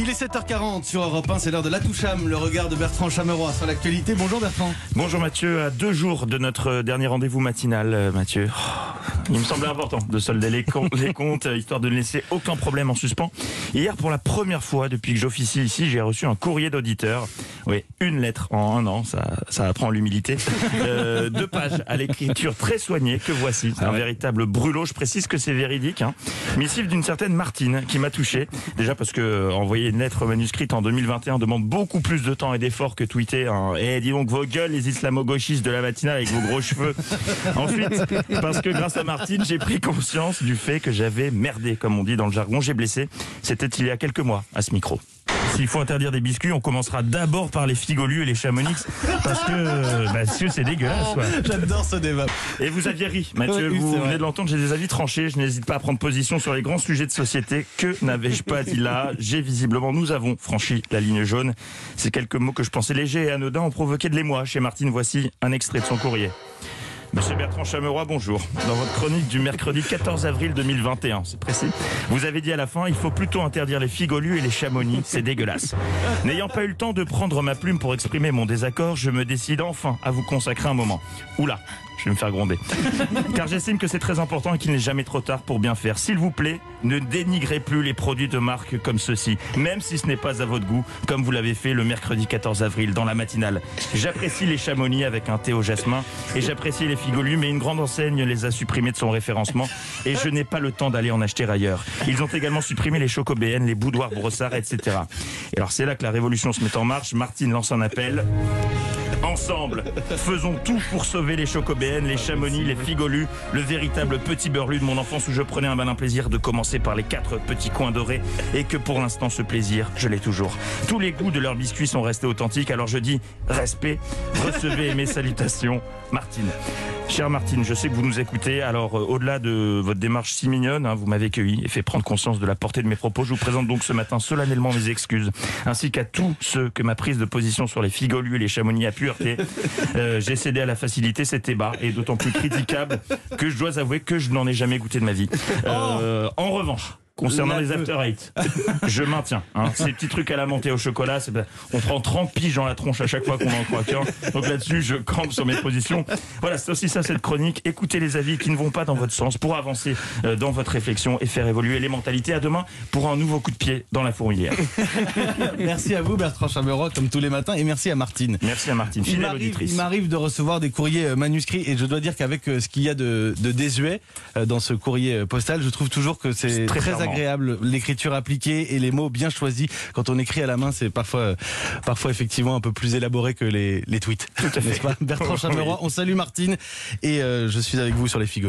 Il est 7h40 sur Europe 1, c'est l'heure de la toucham, le regard de Bertrand Chameroy sur l'actualité. Bonjour Bertrand. Bonjour Mathieu, à deux jours de notre dernier rendez-vous matinal, euh, Mathieu. Il me semblait important de solder les, les comptes, euh, histoire de ne laisser aucun problème en suspens. Hier, pour la première fois depuis que j'officie ici, j'ai reçu un courrier d'auditeur. Oui, une lettre en un an, ça, ça apprend l'humilité. Euh, deux pages à l'écriture très soignée que voici. C'est un véritable brûlot. Je précise que c'est véridique. Hein. Missive d'une certaine Martine qui m'a touché. Déjà parce que euh, envoyer une lettre manuscrite en 2021 demande beaucoup plus de temps et d'efforts que tweeter. Hein. Et dis donc vos gueules, les islamo-gauchistes de la matinale avec vos gros cheveux. Ensuite, parce que grâce à Martine, j'ai pris conscience du fait que j'avais merdé, comme on dit dans le jargon. J'ai blessé. C'était il y a quelques mois à ce micro. S'il faut interdire des biscuits, on commencera d'abord par les figolus et les chamonix, parce que, bah, c'est dégueulasse. J'adore ce débat. Et vous aviez ri, Mathieu, Oui, vous vrai. venez de l'entendre, j'ai des avis tranchés, je n'hésite pas à prendre position sur les grands sujets de société. Que n'avais-je pas dit là? J'ai visiblement, nous avons franchi la ligne jaune. Ces quelques mots que je pensais légers et anodins ont provoqué de l'émoi chez Martine. Voici un extrait de son courrier. Monsieur Bertrand Chameroy, bonjour. Dans votre chronique du mercredi 14 avril 2021, c'est précis, vous avez dit à la fin, il faut plutôt interdire les figolus et les chamonix, c'est dégueulasse. N'ayant pas eu le temps de prendre ma plume pour exprimer mon désaccord, je me décide enfin à vous consacrer un moment. Oula, je vais me faire gronder. Car j'estime que c'est très important et qu'il n'est jamais trop tard pour bien faire. S'il vous plaît, ne dénigrez plus les produits de marque comme ceux-ci, même si ce n'est pas à votre goût, comme vous l'avez fait le mercredi 14 avril dans la matinale. J'apprécie les chamonix avec un thé au jasmin et j'apprécie les figolus, mais une grande enseigne les a supprimés de son référencement et je n'ai pas le temps d'aller en acheter ailleurs. Ils ont également supprimé les chocobéennes, les boudoirs brossards, etc. Et alors c'est là que la révolution se met en marche. Martine lance un appel. Ensemble, faisons tout pour sauver les chocobéennes, les chamonix, les figolus, le véritable petit beurlu de mon enfance où je prenais un malin plaisir de commencer par les quatre petits coins dorés et que pour l'instant ce plaisir, je l'ai toujours. Tous les goûts de leurs biscuits sont restés authentiques, alors je dis respect, recevez mes salutations, Martine. Chère Martine, je sais que vous nous écoutez, alors euh, au-delà de votre démarche si mignonne, hein, vous m'avez cueilli et fait prendre conscience de la portée de mes propos, je vous présente donc ce matin solennellement mes excuses, ainsi qu'à tous ceux que ma prise de position sur les figolus et les chamonix a pu Euh, J'ai cédé à la facilité, c'était bas et d'autant plus critiquable que je dois avouer que je n'en ai jamais goûté de ma vie. Euh, en revanche, concernant les after eight, je maintiens. Hein, ces petits trucs à la menthe et au chocolat, c'est- on prend 30 piges dans la tronche à chaque fois qu'on en croit qu'un. Donc là-dessus, je campe sur mes positions. Voilà, c'est aussi ça cette chronique. Écoutez les avis qui ne vont pas dans votre sens pour avancer euh, dans votre réflexion et faire évoluer les mentalités. À demain pour un nouveau coup de pied dans la fourmilière. Merci à vous Bertrand Chameroy comme tous les matins et merci à Martine. Merci à Martine, Il fidèle m'arrive, auditrice. il m'arrive de recevoir des courriers euh, manuscrits et je dois dire qu'avec euh, ce qu'il y a de, de désuet dans ce courrier postal, je trouve toujours que c'est C'est très très, charmant. Agréable l'écriture appliquée et les mots bien choisis. Quand on écrit à la main, c'est parfois, parfois effectivement un peu plus élaboré que les, les tweets. N'est-ce pas? Bertrand. Chameroy, on salue Martine et euh, je suis avec vous sur les figolus.